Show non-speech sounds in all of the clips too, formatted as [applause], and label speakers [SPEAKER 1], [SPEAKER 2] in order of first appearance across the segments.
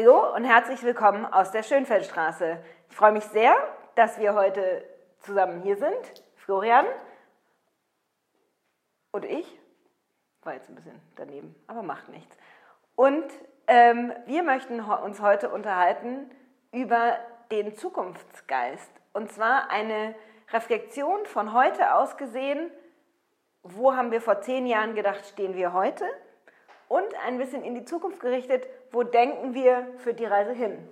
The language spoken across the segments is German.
[SPEAKER 1] Hallo und herzlich willkommen aus der Schönfeldstraße. Ich freue mich sehr, dass wir heute zusammen hier sind. Florian und ich. War jetzt ein bisschen daneben, aber macht nichts. Und ähm, wir möchten uns heute unterhalten über den Zukunftsgeist. Und zwar eine Reflexion von heute aus gesehen. Wo haben wir vor zehn Jahren gedacht, stehen wir heute? Und ein bisschen in die Zukunft gerichtet, wo denken wir für die Reise hin?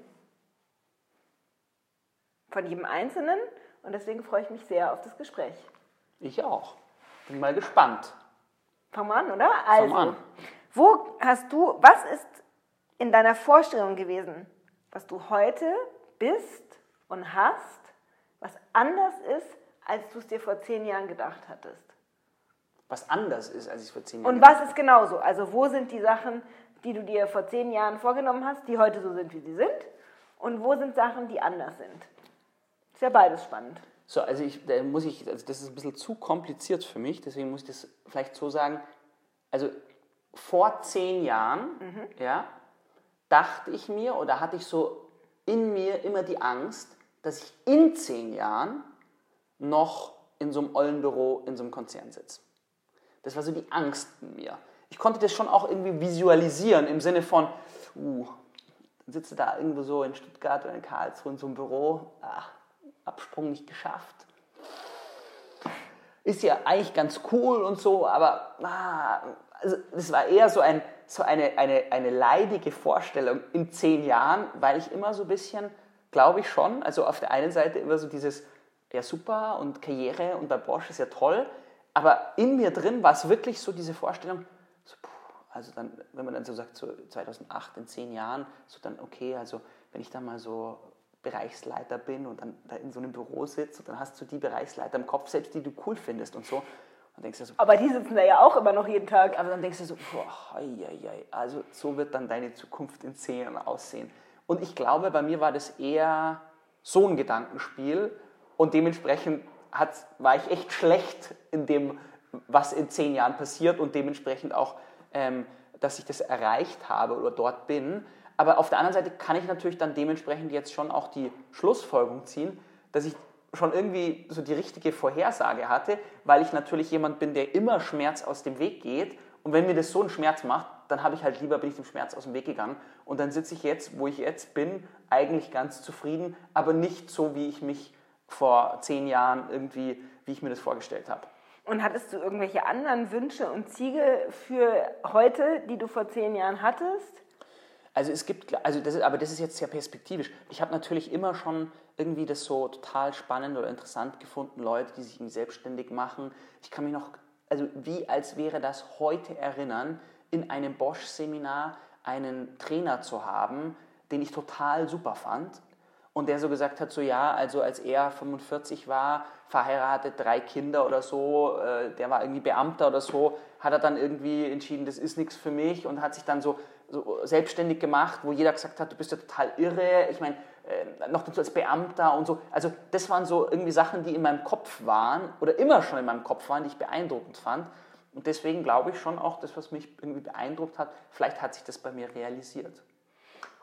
[SPEAKER 1] Von jedem Einzelnen. Und deswegen freue ich mich sehr auf das Gespräch.
[SPEAKER 2] Ich auch. Bin mal gespannt.
[SPEAKER 1] Fangen wir an, oder? Also, an. wo hast du, was ist in deiner Vorstellung gewesen, was du heute bist und hast, was anders ist, als du es dir vor zehn Jahren gedacht hattest?
[SPEAKER 2] Was anders ist, als ich es vor zehn Jahren
[SPEAKER 1] Und was ist genauso? Also wo sind die Sachen, die du dir vor zehn Jahren vorgenommen hast, die heute so sind, wie sie sind? Und wo sind Sachen, die anders sind? Ist ja beides spannend.
[SPEAKER 2] So, also ich, da muss ich, also das ist ein bisschen zu kompliziert für mich, deswegen muss ich das vielleicht so sagen. Also vor zehn Jahren, mhm. ja, dachte ich mir oder hatte ich so in mir immer die Angst, dass ich in zehn Jahren noch in so einem Eulenbüro in so einem Konzern sitze. Das war so die Angst in mir. Ich konnte das schon auch irgendwie visualisieren im Sinne von, uh, sitze da irgendwo so in Stuttgart oder in Karlsruhe in so einem Büro, ach, Absprung nicht geschafft. Ist ja eigentlich ganz cool und so, aber ah, also das war eher so, ein, so eine, eine, eine leidige Vorstellung in zehn Jahren, weil ich immer so ein bisschen, glaube ich schon, also auf der einen Seite immer so dieses, ja super und Karriere und bei Bosch ist ja toll, aber in mir drin war es wirklich so diese Vorstellung, also dann, wenn man dann so sagt, so 2008, in zehn Jahren, so dann okay, also wenn ich dann mal so Bereichsleiter bin und dann da in so einem Büro sitze dann hast du die Bereichsleiter im Kopf selbst, die du cool findest und so. Und
[SPEAKER 1] denkst du so, aber die sitzen da ja auch immer noch jeden Tag.
[SPEAKER 2] Aber dann denkst du so, boah, ei, ei, ei, also so wird dann deine Zukunft in zehn Jahren aussehen. Und ich glaube, bei mir war das eher so ein Gedankenspiel und dementsprechend hat, war ich echt schlecht in dem, was in zehn Jahren passiert und dementsprechend auch, ähm, dass ich das erreicht habe oder dort bin. Aber auf der anderen Seite kann ich natürlich dann dementsprechend jetzt schon auch die Schlussfolgerung ziehen, dass ich schon irgendwie so die richtige Vorhersage hatte, weil ich natürlich jemand bin, der immer Schmerz aus dem Weg geht. Und wenn mir das so einen Schmerz macht, dann habe ich halt lieber, bin ich dem Schmerz aus dem Weg gegangen. Und dann sitze ich jetzt, wo ich jetzt bin, eigentlich ganz zufrieden, aber nicht so, wie ich mich vor zehn Jahren irgendwie, wie ich mir das vorgestellt habe.
[SPEAKER 1] Und hattest du irgendwelche anderen Wünsche und Ziele für heute, die du vor zehn Jahren hattest?
[SPEAKER 2] Also es gibt, also das ist, aber das ist jetzt sehr perspektivisch. Ich habe natürlich immer schon irgendwie das so total spannend oder interessant gefunden, Leute, die sich selbstständig machen. Ich kann mich noch, also wie als wäre das heute erinnern, in einem Bosch-Seminar einen Trainer zu haben, den ich total super fand und der so gesagt hat, so ja, also als er 45 war, verheiratet, drei Kinder oder so, äh, der war irgendwie Beamter oder so, hat er dann irgendwie entschieden, das ist nichts für mich und hat sich dann so so selbstständig gemacht, wo jeder gesagt hat, du bist ja total irre. Ich meine, äh, noch dazu als Beamter und so. Also das waren so irgendwie Sachen, die in meinem Kopf waren oder immer schon in meinem Kopf waren, die ich beeindruckend fand. Und deswegen glaube ich schon auch, das, was mich irgendwie beeindruckt hat, vielleicht hat sich das bei mir realisiert.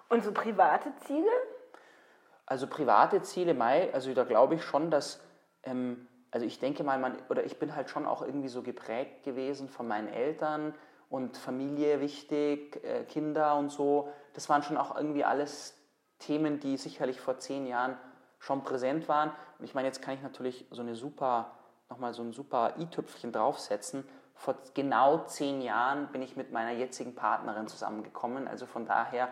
[SPEAKER 1] Und so private Ziele?
[SPEAKER 2] Also private Ziele, Mai, also da glaube ich schon, dass, ähm, also ich denke mal, man, oder ich bin halt schon auch irgendwie so geprägt gewesen von meinen Eltern, und Familie wichtig, äh, Kinder und so. Das waren schon auch irgendwie alles Themen, die sicherlich vor zehn Jahren schon präsent waren. Und ich meine, jetzt kann ich natürlich so eine super, nochmal so ein super i-Tüpfchen draufsetzen. Vor genau zehn Jahren bin ich mit meiner jetzigen Partnerin zusammengekommen. Also von daher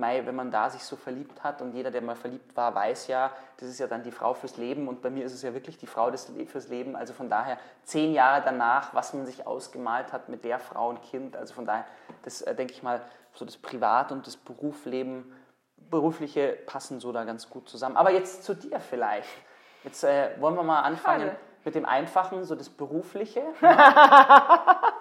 [SPEAKER 2] Mei, wenn man da sich so verliebt hat und jeder, der mal verliebt war, weiß ja, das ist ja dann die Frau fürs Leben und bei mir ist es ja wirklich die Frau des, fürs Leben. Also von daher zehn Jahre danach, was man sich ausgemalt hat mit der Frau und Kind. Also von daher, das äh, denke ich mal, so das Privat- und das Berufsleben, berufliche passen so da ganz gut zusammen. Aber jetzt zu dir vielleicht. Jetzt äh, wollen wir mal anfangen Schade. mit dem Einfachen, so das Berufliche. [laughs]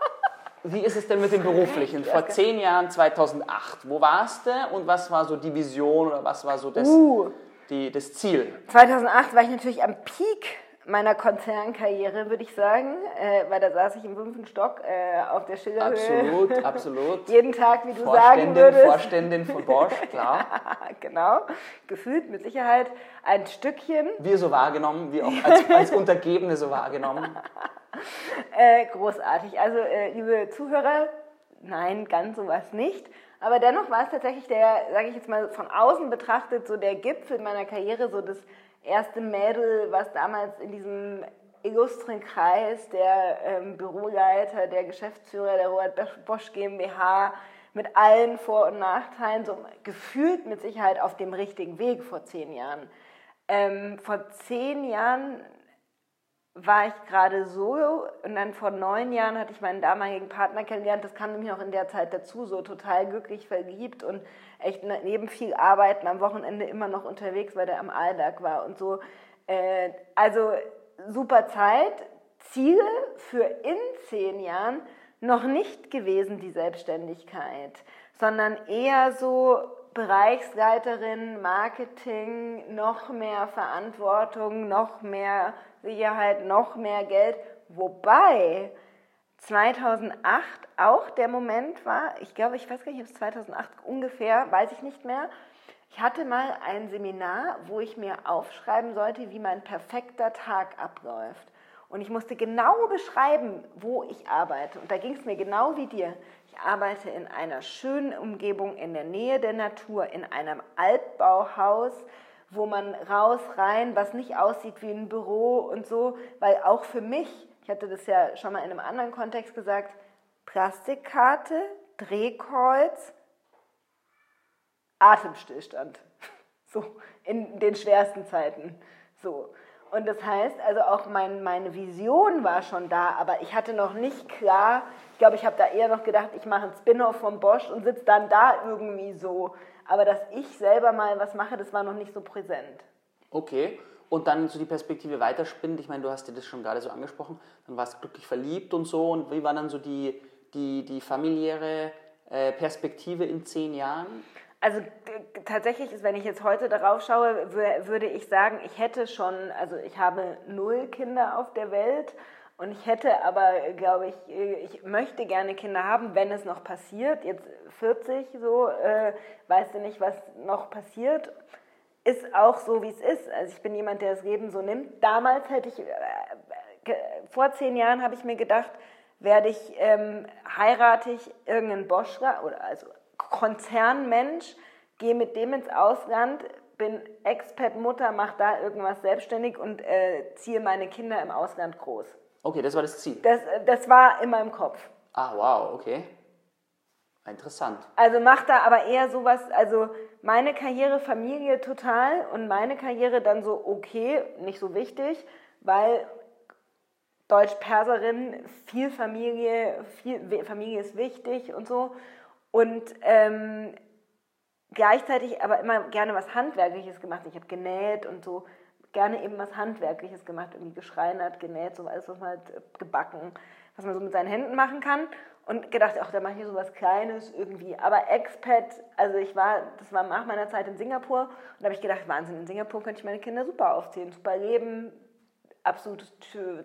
[SPEAKER 2] Wie ist es denn mit dem Beruflichen? Vor zehn Jahren, 2008, wo warst du und was war so die Vision oder was war so das, uh. die, das Ziel?
[SPEAKER 1] 2008 war ich natürlich am Peak meiner Konzernkarriere, würde ich sagen, äh, weil da saß ich im fünften Stock äh, auf der Schilderhöhe.
[SPEAKER 2] Absolut, [laughs] absolut.
[SPEAKER 1] Jeden Tag, wie du sagen würdest.
[SPEAKER 2] Vorständin von Bosch, [laughs] klar.
[SPEAKER 1] genau, gefühlt mit Sicherheit ein Stückchen.
[SPEAKER 2] Wir so wahrgenommen, wie auch als, als Untergebene so wahrgenommen. [laughs]
[SPEAKER 1] äh, großartig. Also, äh, liebe Zuhörer, nein, ganz sowas nicht. Aber dennoch war es tatsächlich der, sage ich jetzt mal von außen betrachtet, so der Gipfel meiner Karriere, so das erste Mädel, was damals in diesem illustren Kreis der ähm, Büroleiter, der Geschäftsführer der Robert Bosch GmbH mit allen Vor- und Nachteilen, so gefühlt mit Sicherheit auf dem richtigen Weg vor zehn Jahren. Ähm, vor zehn Jahren war ich gerade so und dann vor neun Jahren hatte ich meinen damaligen Partner kennengelernt. Das kam nämlich auch in der Zeit dazu, so total glücklich verliebt und echt ne, neben viel Arbeiten am Wochenende immer noch unterwegs, weil der am Alltag war und so. Äh, also super Zeit. Ziele für in zehn Jahren noch nicht gewesen, die Selbstständigkeit, sondern eher so Bereichsleiterin, Marketing, noch mehr Verantwortung, noch mehr Sicherheit, noch mehr Geld. Wobei 2008 auch der Moment war, ich glaube, ich weiß gar nicht, ob es 2008 ungefähr, weiß ich nicht mehr. Ich hatte mal ein Seminar, wo ich mir aufschreiben sollte, wie mein perfekter Tag abläuft. Und ich musste genau beschreiben, wo ich arbeite. Und da ging es mir genau wie dir. Ich arbeite in einer schönen Umgebung in der Nähe der Natur, in einem Altbauhaus, wo man raus, rein, was nicht aussieht wie ein Büro und so, weil auch für mich, ich hatte das ja schon mal in einem anderen Kontext gesagt, Plastikkarte, Drehkreuz, Atemstillstand. [laughs] So, in den schwersten Zeiten. So. Und das heißt, also auch mein, meine Vision war schon da, aber ich hatte noch nicht klar, ich glaube, ich habe da eher noch gedacht, ich mache einen Spin-off von Bosch und sitze dann da irgendwie so. Aber dass ich selber mal was mache, das war noch nicht so präsent.
[SPEAKER 2] Okay. Und dann so die Perspektive weiterspinnt. Ich meine, du hast dir das schon gerade so angesprochen. Dann warst du glücklich verliebt und so. Und wie war dann so die, die, die familiäre äh, Perspektive in zehn Jahren?
[SPEAKER 1] Also tatsächlich ist, wenn ich jetzt heute darauf schaue, würde ich sagen, ich hätte schon, also ich habe null Kinder auf der Welt und ich hätte aber, glaube ich, ich möchte gerne Kinder haben, wenn es noch passiert. Jetzt 40 so, äh, weißt du nicht, was noch passiert. Ist auch so, wie es ist. Also ich bin jemand, der das Leben so nimmt. Damals hätte ich, äh, vor zehn Jahren habe ich mir gedacht, werde ich, ähm, heirate ich irgendeinen Boschler oder also Konzernmensch, gehe mit dem ins Ausland, bin Expat-Mutter, mache da irgendwas selbstständig und äh, ziehe meine Kinder im Ausland groß.
[SPEAKER 2] Okay, das war das Ziel.
[SPEAKER 1] Das, das war in meinem Kopf.
[SPEAKER 2] Ah, wow, okay. Interessant.
[SPEAKER 1] Also mach da aber eher sowas, also meine Karriere Familie total und meine Karriere dann so okay, nicht so wichtig, weil Deutsch-Perserin, viel Familie, viel Familie ist wichtig und so. Und ähm, gleichzeitig aber immer gerne was Handwerkliches gemacht. Ich habe genäht und so gerne eben was Handwerkliches gemacht, irgendwie geschreinert, genäht, so alles, was man halt äh, gebacken, was man so mit seinen Händen machen kann. Und gedacht, ach, da mache ich so was Kleines irgendwie. Aber Expat, also ich war, das war nach meiner Zeit in Singapur und da habe ich gedacht, Wahnsinn, in Singapur könnte ich meine Kinder super aufziehen, super leben, absolutes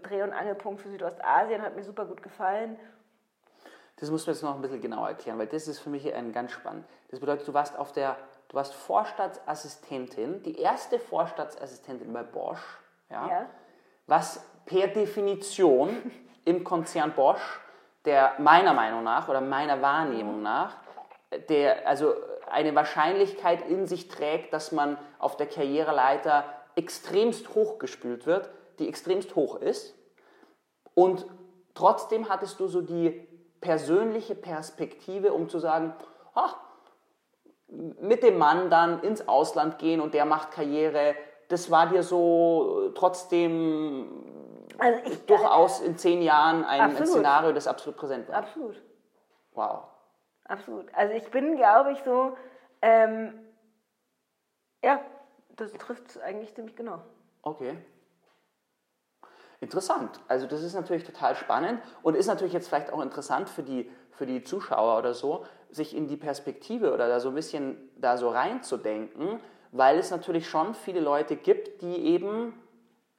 [SPEAKER 1] Dreh- und Angelpunkt für Südostasien, hat mir super gut gefallen.
[SPEAKER 2] Das muss man jetzt noch ein bisschen genauer erklären, weil das ist für mich ein ganz spannend. Das bedeutet, du warst auf der, du warst Vorstadtsassistentin, die erste Vorstadtsassistentin bei Bosch, ja,
[SPEAKER 1] Ja.
[SPEAKER 2] was per Definition im Konzern Bosch, der meiner Meinung nach oder meiner Wahrnehmung nach, der also eine Wahrscheinlichkeit in sich trägt, dass man auf der Karriereleiter extremst hochgespült wird, die extremst hoch ist. Und trotzdem hattest du so die persönliche Perspektive, um zu sagen, ach, mit dem Mann dann ins Ausland gehen und der macht Karriere, das war dir so trotzdem
[SPEAKER 1] Also ich,
[SPEAKER 2] durchaus in zehn Jahren ein,
[SPEAKER 1] Absolut.
[SPEAKER 2] Szenario, das absolut präsent war.
[SPEAKER 1] Absolut.
[SPEAKER 2] Wow.
[SPEAKER 1] Absolut. Also ich bin, glaube ich, so, ähm, ja, das trifft es eigentlich ziemlich genau.
[SPEAKER 2] Okay. Interessant. Also das ist natürlich total spannend und ist natürlich jetzt vielleicht auch interessant für die, für die Zuschauer oder so, sich in die Perspektive oder da so ein bisschen da so reinzudenken, weil es natürlich schon viele Leute gibt, die eben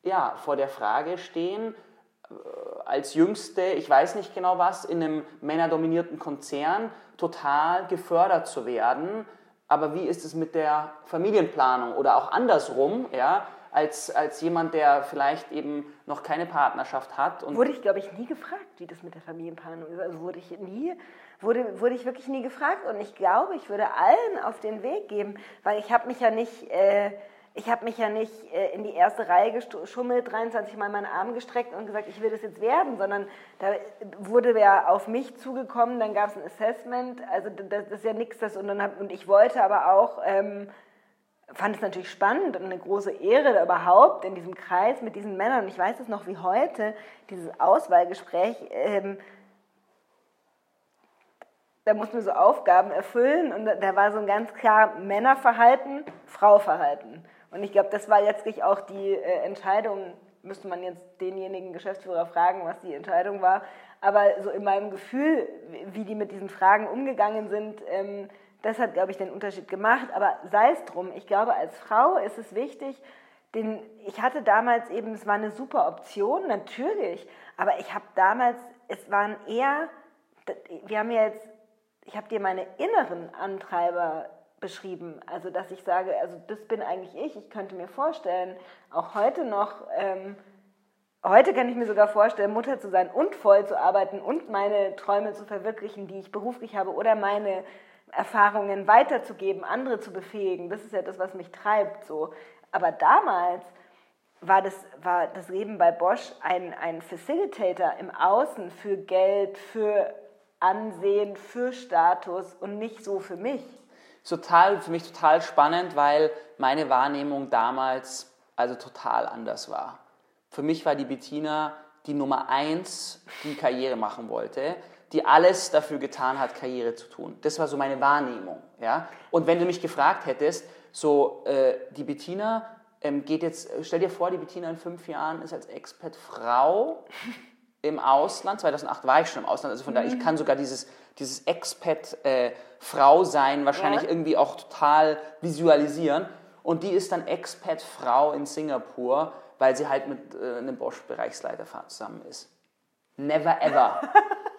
[SPEAKER 2] ja, vor der Frage stehen, äh, als Jüngste, ich weiß nicht genau was, in einem männerdominierten Konzern total gefördert zu werden. Aber wie ist es mit der Familienplanung oder auch andersrum, ja, als, als jemand, der vielleicht eben noch keine Partnerschaft hat?
[SPEAKER 1] Und wurde ich, glaube ich, nie gefragt, wie das mit der Familienplanung ist. Also wurde ich nie, wurde, wurde ich wirklich nie gefragt. Und ich glaube, ich würde allen auf den Weg geben, weil ich habe mich ja nicht... Äh, ich habe mich ja nicht äh, in die erste Reihe geschummelt, 23 Mal meinen Arm gestreckt und gesagt, ich will das jetzt werden, sondern da wurde ja auf mich zugekommen, dann gab es ein Assessment, also das, ist ja nichts, das und, dann hab, und ich wollte aber auch, ähm, fand es natürlich spannend und eine große Ehre überhaupt in diesem Kreis mit diesen Männern, und ich weiß es noch wie heute, dieses Auswahlgespräch, ähm, da mussten wir so Aufgaben erfüllen und da, da war so ein ganz klar Männerverhalten, Frauverhalten. Und ich glaube, das war letztlich auch die äh, Entscheidung, müsste man jetzt denjenigen Geschäftsführer fragen, was die Entscheidung war. Aber so in meinem Gefühl, wie die mit diesen Fragen umgegangen sind, ähm, das hat, glaube ich, den Unterschied gemacht. Aber sei es drum, ich glaube, als Frau ist es wichtig, den, ich hatte damals eben, es war eine super Option, natürlich, aber ich habe damals, es waren eher, wir haben ja jetzt, ich habe dir meine inneren Antreiber beschrieben. Also, dass ich sage, also das bin eigentlich ich. Ich könnte mir vorstellen, auch heute noch, ähm, heute kann ich mir sogar vorstellen, Mutter zu sein und voll zu arbeiten und meine Träume zu verwirklichen, die ich beruflich habe oder meine Erfahrungen weiterzugeben, andere zu befähigen. Das ist ja das, was mich treibt. So. Aber damals war das, war das Leben bei Bosch ein, ein Facilitator im Außen für Geld, für Ansehen, für Status und nicht so für mich
[SPEAKER 2] total, für mich total spannend, weil meine Wahrnehmung damals also total anders war. Für mich war die Bettina die Nummer eins, die Karriere machen wollte, die alles dafür getan hat, Karriere zu tun. Das war so meine Wahrnehmung. Ja? Und wenn du mich gefragt hättest, so äh, die Bettina ähm, geht jetzt, stell dir vor, die Bettina in fünf Jahren ist als Expat Frau [laughs] im Ausland. 2008 war ich schon im Ausland, also von mhm. daher, ich kann sogar dieses, dieses Expat-Frau-Sein äh, wahrscheinlich ja. irgendwie auch total visualisieren. Und die ist dann Expat-Frau in Singapur, weil sie halt mit äh, einem Bosch-Bereichsleiter zusammen ist. Never ever. [laughs]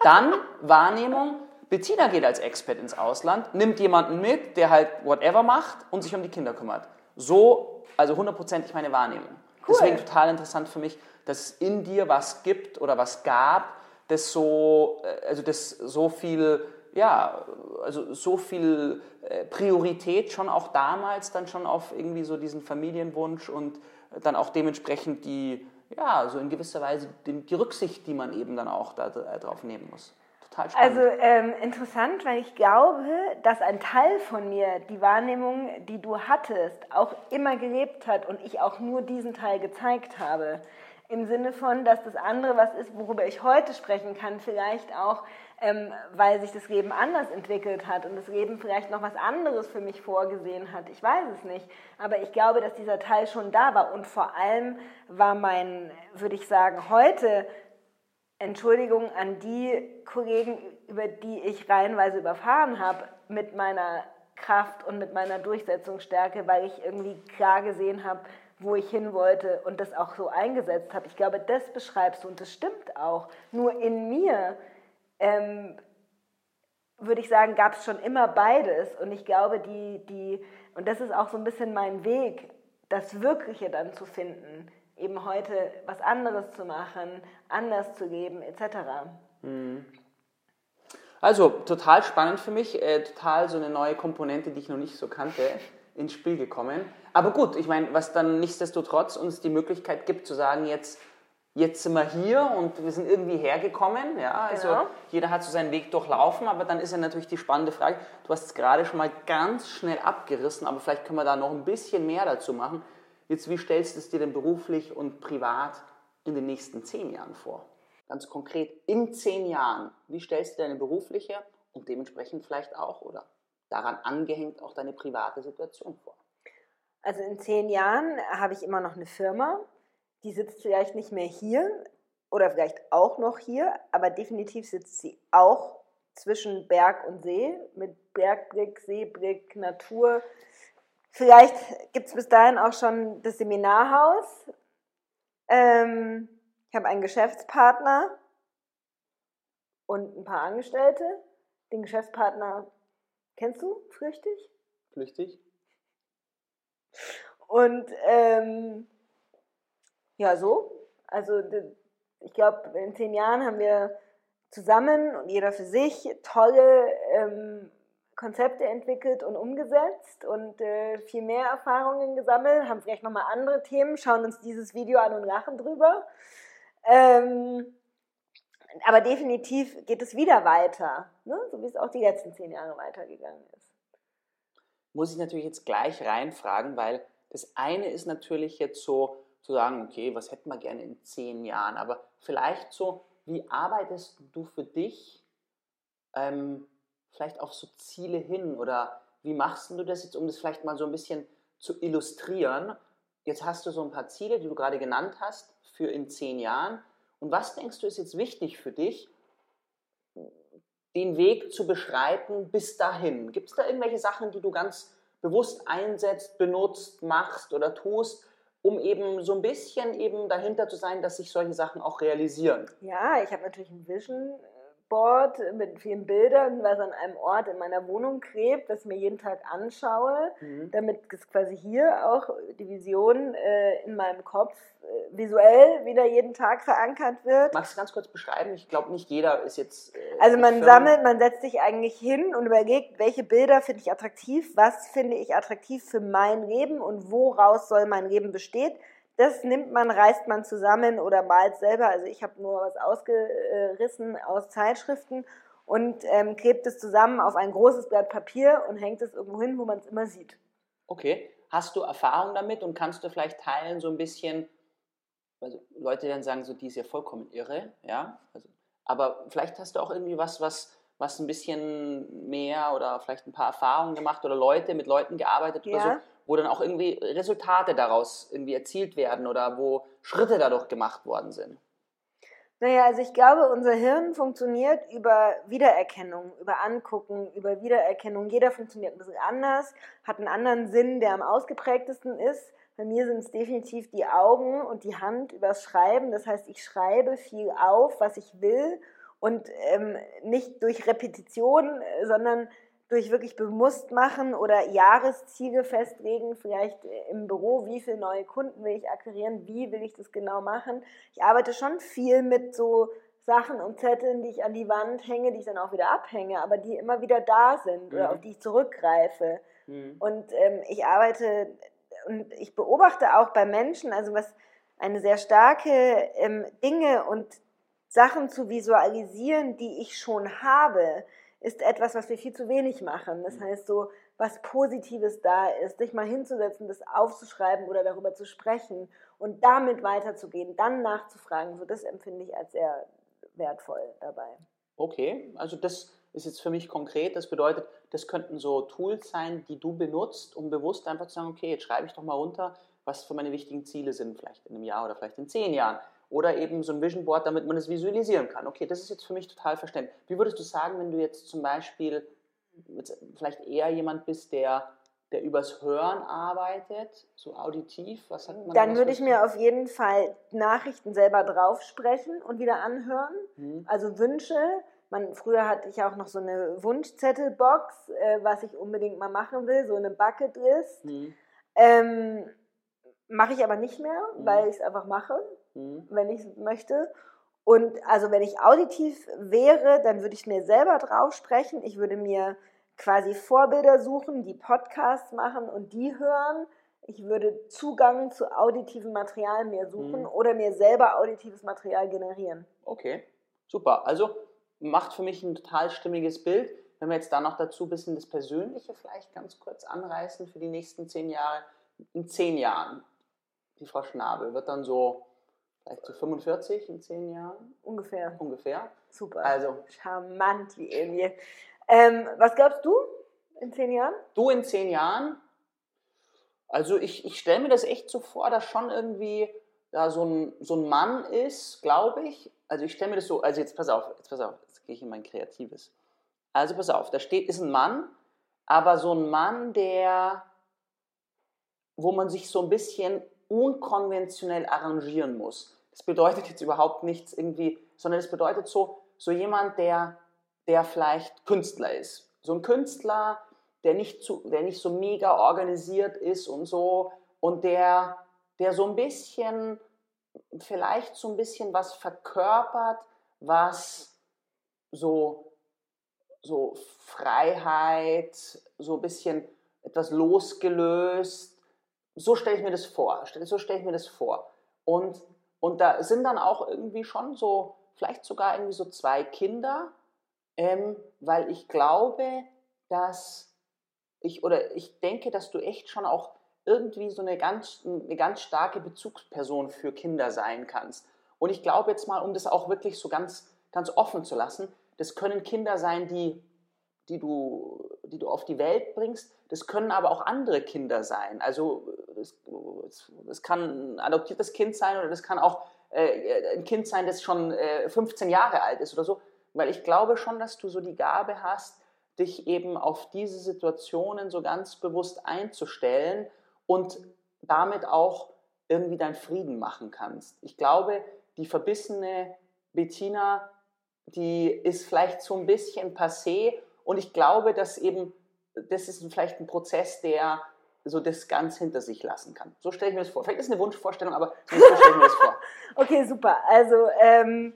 [SPEAKER 2] Dann Wahrnehmung, Bettina geht als Expat ins Ausland, nimmt jemanden mit, der halt whatever macht und sich um die Kinder kümmert. So, also hundertprozentig meine Wahrnehmung. Cool. Deswegen total interessant für mich, dass es in dir was gibt oder was gab, das so, äh, also das so viel, ja, also so viel äh, Priorität schon auch damals dann schon auf irgendwie so diesen Familienwunsch und dann auch dementsprechend die, ja, so in gewisser Weise die, die Rücksicht, die man eben dann auch da, äh, drauf nehmen muss.
[SPEAKER 1] Total spannend. Also ähm, interessant, weil ich glaube, dass ein Teil von mir die Wahrnehmung, die du hattest, auch immer gelebt hat und ich auch nur diesen Teil gezeigt habe. Im Sinne von, dass das andere was ist, worüber ich heute sprechen kann, vielleicht auch, ähm, weil sich das Leben anders entwickelt hat und das Leben vielleicht noch was anderes für mich vorgesehen hat. Ich weiß es nicht. Aber ich glaube, dass dieser Teil schon da war. Und vor allem war mein, würde ich sagen, heute Entschuldigung an die Kollegen, über die ich reihenweise überfahren habe, mit meiner Kraft und mit meiner Durchsetzungsstärke, weil ich irgendwie klar gesehen habe, wo ich hin wollte und das auch so eingesetzt habe. Ich glaube, das beschreibst du und das stimmt auch. Nur in mir, ähm, würde ich sagen, gab es schon immer beides. Und ich glaube, die, die, und das ist auch so ein bisschen mein Weg, das Wirkliche dann zu finden, eben heute was anderes zu machen, anders zu leben, etc. Mhm.
[SPEAKER 2] Also total spannend für mich, äh, total so eine neue Komponente, die ich noch nicht so kannte [laughs] ins Spiel gekommen. Aber gut, ich meine, was dann nichtsdestotrotz uns die Möglichkeit gibt zu sagen, jetzt, jetzt sind wir hier und wir sind irgendwie hergekommen. Ja, also genau. jeder hat so seinen Weg durchlaufen, aber dann ist ja natürlich die spannende Frage, du hast es gerade schon mal ganz schnell abgerissen, aber vielleicht können wir da noch ein bisschen mehr dazu machen. Jetzt, wie stellst du es dir denn beruflich und privat in den nächsten zehn Jahren vor? Ganz konkret, in zehn Jahren, wie stellst du deine berufliche und dementsprechend vielleicht auch, oder daran angehängt auch deine private Situation vor?
[SPEAKER 1] Also in zehn Jahren habe ich immer noch eine Firma, die sitzt vielleicht nicht mehr hier oder vielleicht auch noch hier, aber definitiv sitzt sie auch zwischen Berg und See mit Bergblick, Seeblick, Natur. Vielleicht gibt es bis dahin auch schon das Seminarhaus. Ähm, ich habe einen Geschäftspartner und ein paar Angestellte. Den Geschäftspartner kennst du flüchtig?
[SPEAKER 2] Flüchtig?
[SPEAKER 1] Und ähm, ja, so. Also ich glaube, in zehn Jahren haben wir zusammen und jeder für sich tolle ähm, Konzepte entwickelt und umgesetzt und äh, viel mehr Erfahrungen gesammelt, haben vielleicht nochmal andere Themen, schauen uns dieses Video an und lachen drüber. Ähm, aber definitiv geht es wieder weiter, ne? so wie es auch die letzten zehn Jahre weitergegangen ist.
[SPEAKER 2] Muss ich natürlich jetzt gleich reinfragen, weil das eine ist natürlich jetzt so zu sagen, okay, was hätten wir gerne in zehn Jahren, aber vielleicht so, wie arbeitest du für dich ähm, vielleicht auf so Ziele hin oder wie machst du das jetzt, um das vielleicht mal so ein bisschen zu illustrieren? Jetzt hast du so ein paar Ziele, die du gerade genannt hast, für in zehn Jahren. Und was denkst du ist jetzt wichtig für dich, den Weg zu beschreiten bis dahin? Gibt es da irgendwelche Sachen, die du ganz bewusst einsetzt, benutzt, machst oder tust, um eben so ein bisschen eben dahinter zu sein, dass sich solche Sachen auch realisieren?
[SPEAKER 1] Ja, ich habe natürlich ein Vision Board mit vielen Bildern, was an einem Ort in meiner Wohnung klebt, das ich mir jeden Tag anschaue, mhm. damit es quasi hier auch die Vision äh, in meinem Kopf äh, visuell wieder jeden Tag verankert wird.
[SPEAKER 2] Magst du ganz kurz beschreiben? Ich glaube, nicht jeder ist jetzt. Äh,
[SPEAKER 1] also man sammelt, man setzt sich eigentlich hin und überlegt, welche Bilder finde ich attraktiv, was finde ich attraktiv für mein Leben und woraus soll mein Leben bestehen das nimmt man, reißt man zusammen oder malt selber. Also ich habe nur was ausgerissen aus Zeitschriften und ähm, klebt es zusammen auf ein großes Blatt Papier und hängt es irgendwo hin, wo man es immer sieht.
[SPEAKER 2] Okay. Hast du Erfahrung damit und kannst du vielleicht teilen so ein bisschen, also Leute dann sagen so, die ist ja vollkommen irre, ja, also, aber vielleicht hast du auch irgendwie was, was, was ein bisschen mehr oder vielleicht ein paar Erfahrungen gemacht oder Leute mit Leuten gearbeitet ja. oder so, wo dann auch irgendwie Resultate daraus irgendwie erzielt werden oder wo Schritte dadurch gemacht worden sind?
[SPEAKER 1] Naja, also ich glaube, unser Hirn funktioniert über Wiedererkennung, über Angucken, über Wiedererkennung. Jeder funktioniert ein bisschen anders, hat einen anderen Sinn, der am ausgeprägtesten ist. Bei mir sind es definitiv die Augen und die Hand übers Schreiben. Das heißt, ich schreibe viel auf, was ich will und ähm, nicht durch Repetition, sondern durch wirklich bewusst machen oder Jahresziele festlegen, vielleicht im Büro, wie viele neue Kunden will ich akquirieren, wie will ich das genau machen. Ich arbeite schon viel mit so Sachen und Zetteln, die ich an die Wand hänge, die ich dann auch wieder abhänge, aber die immer wieder da sind mhm. oder auf die ich zurückgreife. Mhm. Und ähm, ich arbeite und ich beobachte auch bei Menschen, also was eine sehr starke ähm, Dinge und Sachen zu visualisieren, die ich schon habe ist etwas, was wir viel zu wenig machen. Das mhm. heißt so, was Positives da ist, dich mal hinzusetzen, das aufzuschreiben oder darüber zu sprechen und damit weiterzugehen, dann nachzufragen, so das empfinde ich als sehr wertvoll dabei.
[SPEAKER 2] Okay, also das ist jetzt für mich konkret. Das bedeutet, das könnten so Tools sein, die du benutzt, um bewusst einfach zu sagen, okay, jetzt schreibe ich doch mal runter, was für meine wichtigen Ziele sind, vielleicht in einem Jahr oder vielleicht in zehn Jahren oder eben so ein Vision Board, damit man es visualisieren kann. Okay, das ist jetzt für mich total verständlich. Wie würdest du sagen, wenn du jetzt zum Beispiel vielleicht eher jemand bist, der, der übers Hören arbeitet, so auditiv? Was hat man
[SPEAKER 1] Dann würde ich mir auf jeden Fall Nachrichten selber drauf sprechen und wieder anhören. Mhm. Also Wünsche. Man, früher hatte ich auch noch so eine Wunschzettelbox, äh, was ich unbedingt mal machen will, so eine Bucketlist. Mhm. Ähm, mache ich aber nicht mehr, mhm. weil ich es einfach mache mhm. wenn ich möchte. Und also wenn ich auditiv wäre, dann würde ich mir selber drauf sprechen. Ich würde mir quasi Vorbilder suchen, die Podcasts machen und die hören. Ich würde Zugang zu auditivem Material mehr suchen mhm. oder mir selber auditives Material generieren.
[SPEAKER 2] Okay, super. Also macht für mich ein total stimmiges Bild. Wenn wir jetzt da noch dazu ein bisschen das Persönliche vielleicht ganz kurz anreißen für die nächsten zehn Jahre. In zehn Jahren, die Frau Schnabel wird dann so Vielleicht zu 45 in 10 Jahren?
[SPEAKER 1] Ungefähr.
[SPEAKER 2] Ungefähr.
[SPEAKER 1] Super. Also. Charmant wie Emil. Ähm, was glaubst du in 10 Jahren?
[SPEAKER 2] Du in 10 Jahren? Also ich, ich stelle mir das echt so vor, dass schon irgendwie da so ein, so ein Mann ist, glaube ich. Also ich stelle mir das so, also jetzt pass auf, jetzt pass auf, jetzt gehe ich in mein Kreatives. Also pass auf, da steht, ist ein Mann, aber so ein Mann, der, wo man sich so ein bisschen unkonventionell arrangieren muss. Das bedeutet jetzt überhaupt nichts irgendwie, sondern das bedeutet so, so jemand, der, der vielleicht Künstler ist. So ein Künstler, der nicht, zu, der nicht so mega organisiert ist und so und der, der so ein bisschen, vielleicht so ein bisschen was verkörpert, was so, so Freiheit, so ein bisschen etwas losgelöst. So stelle ich mir das vor. So stelle ich mir das vor. Und, und da sind dann auch irgendwie schon so, vielleicht sogar irgendwie so zwei Kinder, ähm, weil ich glaube, dass ich, oder ich denke, dass du echt schon auch irgendwie so eine ganz, eine ganz starke Bezugsperson für Kinder sein kannst. Und ich glaube jetzt mal, um das auch wirklich so ganz, ganz offen zu lassen, das können Kinder sein, die, die, du, die du auf die Welt bringst. Das können aber auch andere Kinder sein. Also es kann ein adoptiertes Kind sein oder das kann auch äh, ein Kind sein, das schon äh, 15 Jahre alt ist oder so. Weil ich glaube schon, dass du so die Gabe hast, dich eben auf diese Situationen so ganz bewusst einzustellen und damit auch irgendwie deinen Frieden machen kannst. Ich glaube, die verbissene Bettina, die ist vielleicht so ein bisschen passé und ich glaube, dass eben, das ist vielleicht ein Prozess, der so das ganz hinter sich lassen kann. So stelle ich mir das vor. Vielleicht ist es eine Wunschvorstellung, aber so stelle ich mir das vor. [laughs]
[SPEAKER 1] Okay, super. Also, ähm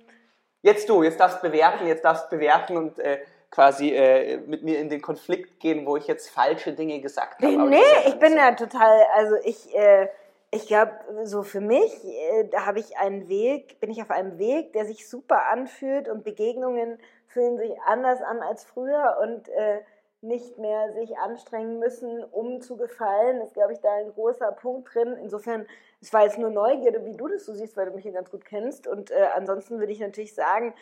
[SPEAKER 2] Jetzt du, jetzt darfst du bewerten, jetzt darfst bewerten und äh, quasi äh, mit mir in den Konflikt gehen, wo ich jetzt falsche Dinge gesagt habe.
[SPEAKER 1] Nee, nee ja ich bin so. ja total, also ich, äh, ich glaube, so für mich, äh, da habe ich einen Weg, bin ich auf einem Weg, der sich super anfühlt und Begegnungen fühlen sich anders an als früher und äh, nicht mehr sich anstrengen müssen, um zu gefallen, ist, glaube ich, da ein großer Punkt drin. Insofern, es war jetzt nur Neugierde, wie du das so siehst, weil du mich hier ganz gut kennst. Und äh, ansonsten würde ich natürlich sagen,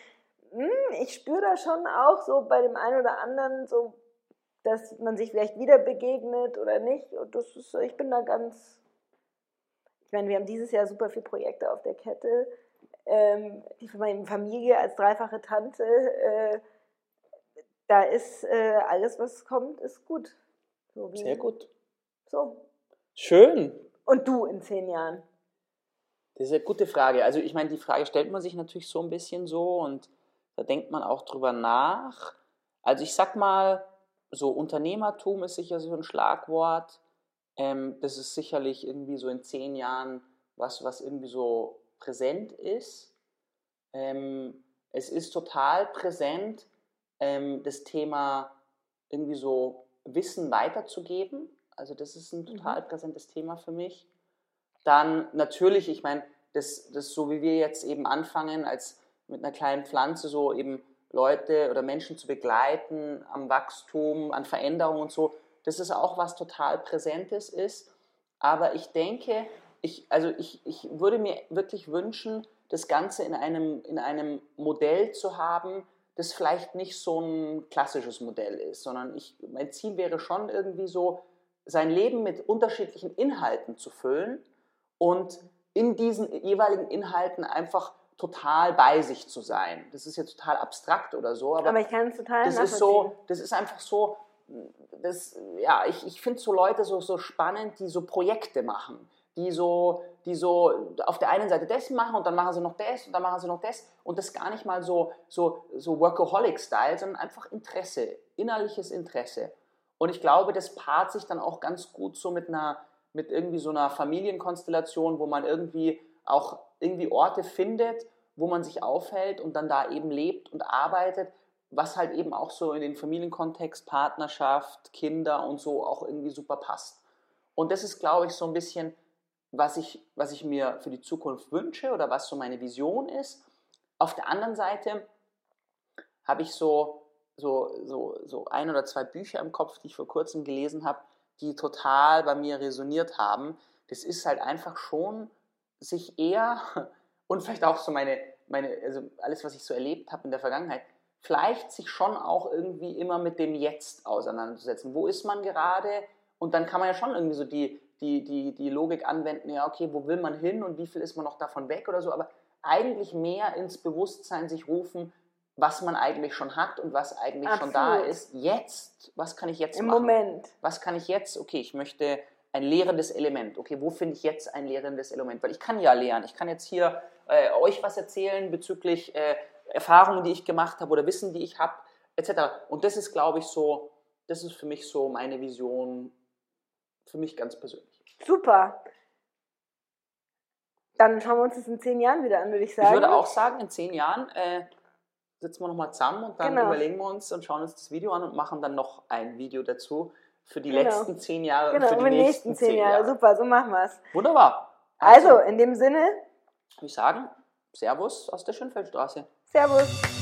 [SPEAKER 1] hm, ich spüre da schon auch so bei dem einen oder anderen so, dass man sich vielleicht wieder begegnet oder nicht. Und das ist, ich bin da ganz, ich meine, wir haben dieses Jahr super viele Projekte auf der Kette. Ähm, die meine Familie als dreifache Tante, äh, da ist äh, alles, was kommt, ist gut.
[SPEAKER 2] So Sehr gut.
[SPEAKER 1] So.
[SPEAKER 2] Schön.
[SPEAKER 1] Und du in zehn Jahren?
[SPEAKER 2] Das ist eine gute Frage. Also ich meine, die Frage stellt man sich natürlich so ein bisschen so und da denkt man auch drüber nach. Also ich sag mal, so Unternehmertum ist sicher so ein Schlagwort. Ähm, das ist sicherlich irgendwie so in zehn Jahren was, was irgendwie so präsent ist. Ähm, es ist total präsent, ähm, das Thema irgendwie so Wissen weiterzugeben. Also das ist ein mhm. total präsentes Thema für mich. Dann natürlich, ich meine, das, das so wie wir jetzt eben anfangen als mit einer kleinen Pflanze so eben Leute oder Menschen zu begleiten am Wachstum, an Veränderungen und so, das ist auch was total Präsentes ist. Aber ich denke, ich, also ich, ich würde mir wirklich wünschen, das Ganze in einem, in einem Modell zu haben, das vielleicht nicht so ein klassisches Modell ist, sondern ich, mein Ziel wäre schon irgendwie so, sein Leben mit unterschiedlichen Inhalten zu füllen und in diesen jeweiligen Inhalten einfach total bei sich zu sein. Das ist jetzt total abstrakt oder so, aber,
[SPEAKER 1] aber ich kann es total
[SPEAKER 2] das ist so, das ist einfach so, das, ja, ich, ich finde so Leute so, so spannend, die so Projekte machen, die so, die so auf der einen Seite das machen und dann machen sie noch das und dann machen sie noch das und das gar nicht mal so, so, so Workaholic-Style, sondern einfach Interesse, innerliches Interesse. Und ich glaube, das paart sich dann auch ganz gut so mit einer, mit irgendwie so einer Familienkonstellation, wo man irgendwie auch irgendwie Orte findet, wo man sich aufhält und dann da eben lebt und arbeitet, was halt eben auch so in den Familienkontext, Partnerschaft, Kinder und so auch irgendwie super passt. Und das ist, glaube ich, so ein bisschen, was ich, was ich mir für die Zukunft wünsche oder was so meine Vision ist. Auf der anderen Seite habe ich so, so, so, so ein oder zwei Bücher im Kopf, die ich vor kurzem gelesen habe, die total bei mir resoniert haben. Das ist halt einfach schon sich eher [laughs] und vielleicht auch so meine, meine also alles, was ich so erlebt habe in der Vergangenheit, vielleicht sich schon auch irgendwie immer mit dem Jetzt auseinanderzusetzen. Wo ist man gerade? Und dann kann man ja schon irgendwie so die, die, die, die Logik anwenden, ja, okay, wo will man hin und wie viel ist man noch davon weg oder so, aber eigentlich mehr ins Bewusstsein sich rufen, was man eigentlich schon hat und was eigentlich Absolut. schon da ist. Jetzt, was kann ich jetzt
[SPEAKER 1] Im
[SPEAKER 2] machen?
[SPEAKER 1] Moment.
[SPEAKER 2] Was kann ich jetzt? Okay, ich möchte ein lehrendes Element. Okay, wo finde ich jetzt ein lehrendes Element? Weil ich kann ja lernen. Ich kann jetzt hier äh, euch was erzählen bezüglich äh, Erfahrungen, die ich gemacht habe oder Wissen, die ich habe, etc. Und das ist, glaube ich, so, das ist für mich so meine Vision, für mich ganz persönlich.
[SPEAKER 1] Super. Dann schauen wir uns das in zehn Jahren wieder an, würde ich sagen.
[SPEAKER 2] Ich würde auch sagen, in zehn Jahren äh, sitzen wir nochmal zusammen und dann
[SPEAKER 1] Genau.
[SPEAKER 2] überlegen wir uns und schauen uns das Video an und machen dann noch ein Video dazu für die
[SPEAKER 1] Genau.
[SPEAKER 2] letzten zehn Jahre
[SPEAKER 1] Genau,
[SPEAKER 2] und für die
[SPEAKER 1] die
[SPEAKER 2] nächsten,
[SPEAKER 1] nächsten zehn Jahre. Super, so machen wir es.
[SPEAKER 2] Wunderbar.
[SPEAKER 1] Also, in dem Sinne,
[SPEAKER 2] würde ich sagen, Servus aus der Schönfeldstraße.
[SPEAKER 1] Servus.